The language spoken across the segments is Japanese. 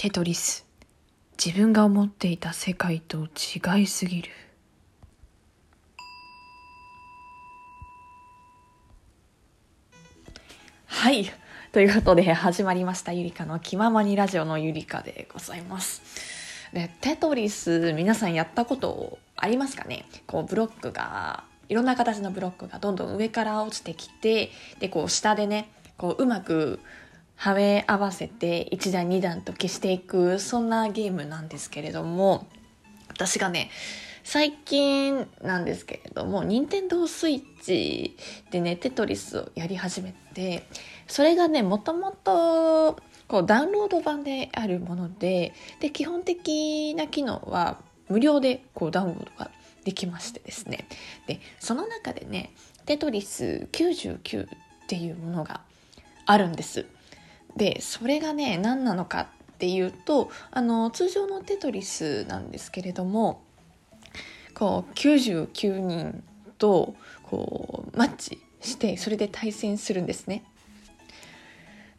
テトリス。自分が思っていた世界と違いすぎる。はい。ということで始まりました。ゆりかの気ままにラジオのゆりかでございます。でテトリス皆さんやったことありますかね？こうブロックがいろんな形のブロックがどんどん上から落ちてきてでこう下でねこううまくはめ合わせて1段2段と消していくそんなゲームなんですけれども私がね最近なんですけれども任天堂スイッチでねテトリスをやり始めてそれがねもともとこうダウンロード版であるものでで基本的な機能は無料でこうダウンロードができましてですね。でその中でねテトリス99っていうものがあるんです。でそれがね何なのかっていうとあの通常のテトリスなんですけれどもこう99人とこうマッチしてそれで対戦するんですね。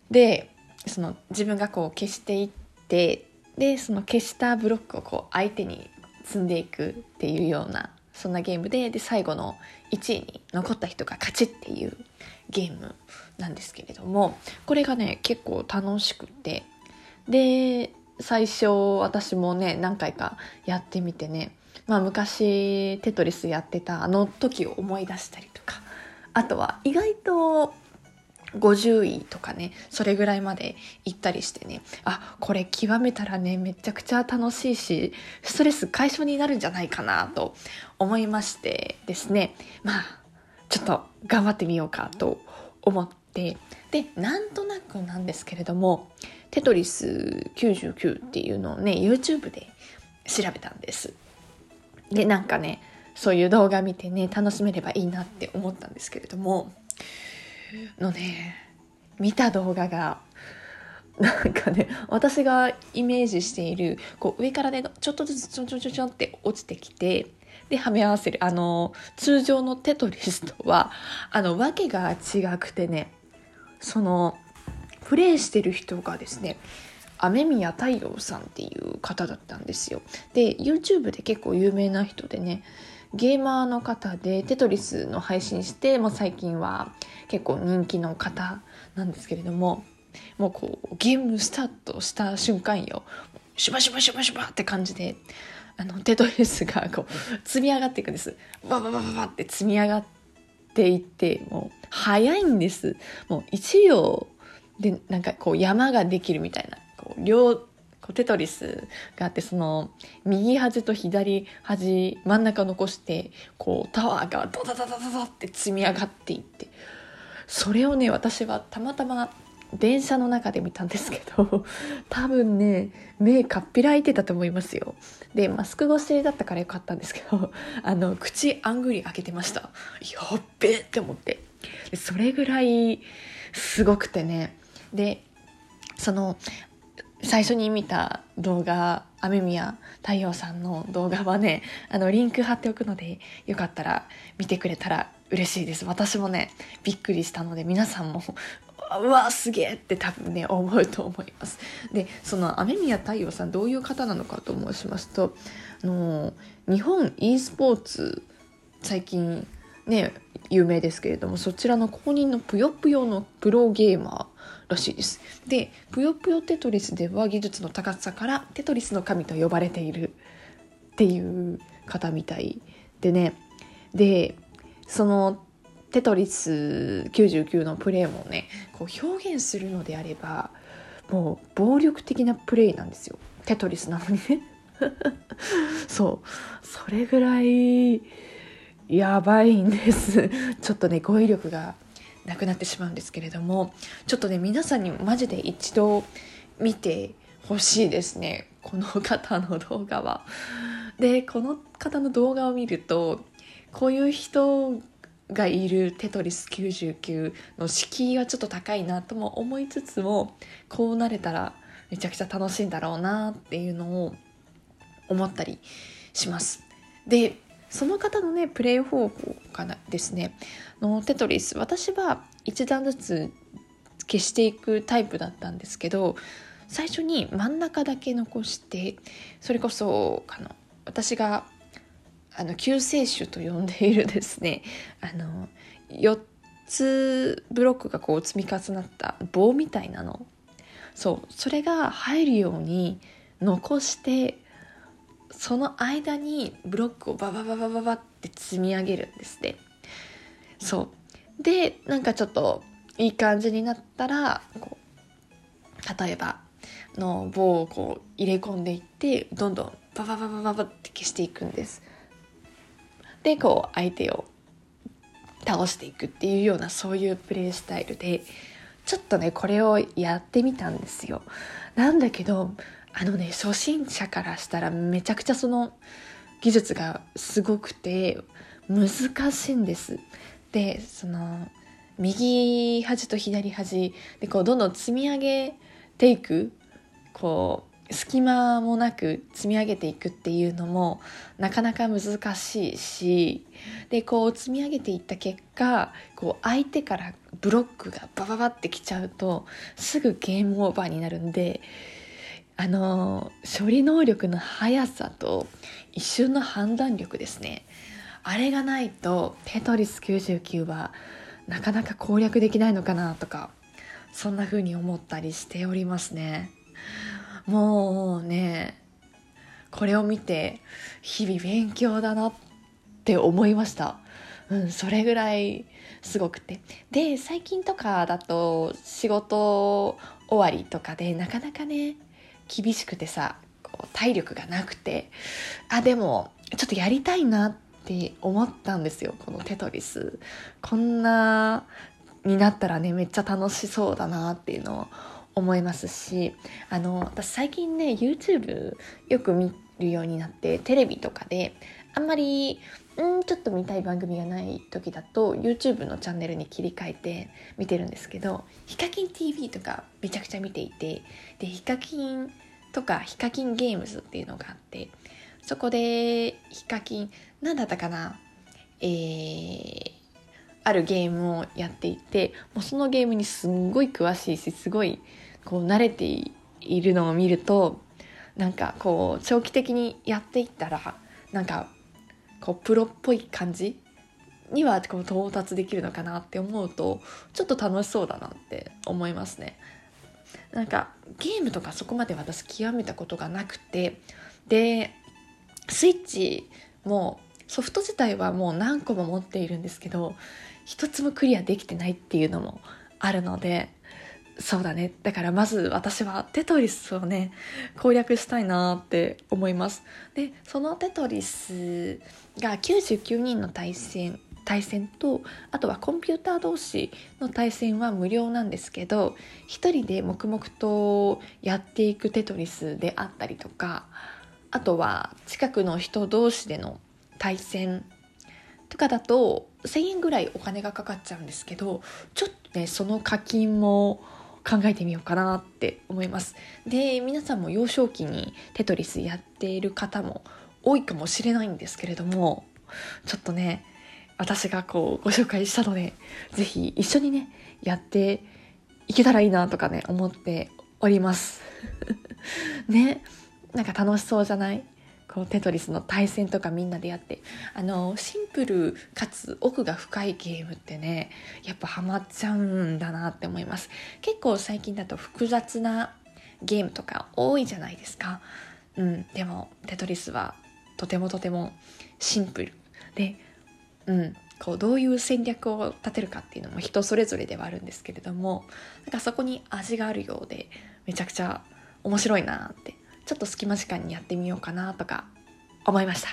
でその自分がこう消していってでその消したブロックをこう相手に積んでいくっていうようなそんなゲームでで最後の1位に残った人が勝ちっていうゲームなんですけれどもこれがね結構楽しくて。で最初私もね何回かやってみてねまあ昔テトリスやってたあの時を思い出したりとかあとは意外と50位とかねそれぐらいまで行ったりしてねあこれ極めたらねめちゃくちゃ楽しいしストレス解消になるんじゃないかなと思いましてですね。まあちょっと頑張ってみようかと思ってでなんとなくなんですけれども「テトリス99」っていうのをね YouTube で調べたんです。でなんかねそういう動画見てね楽しめればいいなって思ったんですけれどものね見た動画が なんかね私がイメージしているこう上からねちょっとずつちょんちょんちょんちょんって落ちてきてではめ合わせる。あの通常のテトリスとはあの訳が違くてねそのプレイしてる人がですね雨宮太陽さんっていう方だったんですよ。で YouTube で結構有名な人でねゲーマーの方でテトリスの配信して、まあ、最近は結構人気の方なんですけれどももうこうゲームスタートした瞬間よ。シュバシュバシュバシュバって感じであのテトリスがこう積み上がっていくんです。バババババって積み上がっていってもう早いんです。もう1秒でなんかこう山ができるみたいな。こう両こうテトリスがあってその右端と左端真ん中残してこうタワーがドダダダダダって積み上がっていって。それをね私はたまたま電車の中で見たんですけど 多分ね目かっぴらいてたと思いますよ。でマスク越しだったからよかったんですけど あの口あんぐり開けてました。やっべえって思って。それぐらいすごくてね。でその最初に見た動画雨宮太陽さんの動画はねあのリンク貼っておくのでよかったら見てくれたら嬉しいです。私もねびっくりしたので皆さんもうわすげえって多分ね思うと思います。でその雨宮太陽さんどういう方なのかと申しますとあの日本 e スポーツ最近ね有名ですけれどもそちらの公認のぷよぷよのプロゲーマーらしいです。でぷよぷよテトリスでは技術の高さからテトリスの神と呼ばれているっていう方みたいでね。でそのテトリス99のプレイもねこう表現するのであればもう暴力的なプレイなんですよ。テトリスなのにね。そう。それぐらいやばいんです。ちょっとね語彙力がなくなってしまうんですけれどもちょっとね皆さんにマジで一度見てほしいですね。この方の動画は。でこの方の動画を見るとこういう人がいるテトリス99の敷居はちょっと高いなとも思いつつもこうなれたらめちゃくちゃ楽しいんだろうなっていうのを思ったりします。でその方のねプレイ方法かなですねのテトリス私は一段ずつ消していくタイプだったんですけど最初に真ん中だけ残してそれこそあの私があの救世主と呼んでいるですね。あの4つブロックがこう積み重なった棒みたいなの。そう。それが入るように残してその間にブロックをババババババって積み上げるんですねそう。でなんかちょっといい感じになったらこう例えばの棒をこう入れ込んでいってどんどんババババババって消していくんです。でこう相手を倒していくっていうようなそういうプレイスタイルでちょっとねこれをやってみたんですよ。なんだけどあのね初心者からしたらめちゃくちゃその技術がすごくて難しいんです。でその右端と左端でこうどんどん積み上げていくこう隙間もなく積み上げていくっていうのもなかなか難しいしでこう積み上げていった結果こう相手からブロックがバババってきちゃうとすぐゲームオーバーになるんであの処理能力の速さと一瞬の判断力ですね。あれがないとテトリス99はなかなか攻略できないのかなとかそんな風に思ったりしておりますね。もうねこれを見て日々勉強だなって思いました。うんそれぐらいすごくて。で最近とかだと仕事終わりとかでなかなかね厳しくてさ体力がなくて。あでもちょっとやりたいなって思ったんですよこのテトリス。こんなになったらねめっちゃ楽しそうだなっていうのを思いますしあの私最近ね YouTube よく見るようになってテレビとかであんまりんちょっと見たい番組がない時だと YouTube のチャンネルに切り替えて見てるんですけどヒカキン TV とかめちゃくちゃ見ていてでヒカキンとかヒカキンゲームズっていうのがあってそこでヒカキン何だったかな？えー、あるゲームをやっていてもうそのゲームにすんごい詳しいしすごいこう慣れているのを見るとなんかこう長期的にやっていったらなんかこうプロっぽい感じにはこう到達できるのかなって思うとちょっと楽しそうだなって思いますね。なんかゲームとかそこまで私極めたことがなくてでスイッチもソフト自体はもう何個も持っているんですけど一つもクリアできてないっていうのもあるのでそうだね。だからまず私はテトリスをね攻略したいなって思います。でそのテトリスが99人の対戦対戦とあとはコンピューター同士の対戦は無料なんですけど1人で黙々とやっていくテトリスであったりとかあとは近くの人同士での対戦とかだと1000円ぐらいお金がかかっちゃうんですけどちょっとねその課金も考えてみようかなって思います。で皆さんも幼少期にテトリスやっている方も多いかもしれないんですけれどもちょっとね私がこうご紹介したので是非一緒にねやっていけたらいいなとかね思っております。ねなんか楽しそうじゃない？こうテトリスの対戦とかみんなでやってあのシンプルかつ奥が深いゲームってねやっぱハマっちゃうんだなって思います。結構最近だと複雑なゲームとか多いじゃないですか。うんでもテトリスはとてもとてもシンプル。でうん、こうどういう戦略を立てるかっていうのも人それぞれではあるんですけれどもなんかそこに味があるようでめちゃくちゃ面白いなってちょっと隙間時間にやってみようかなとか思いました。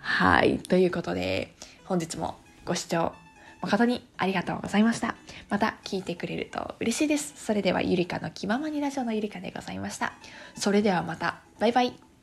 はいということで本日もご視聴誠にありがとうございました。また聞いてくれると嬉しいです。それではゆりかの気ままにラジオのゆりかでございました。それではまた。バイバイ。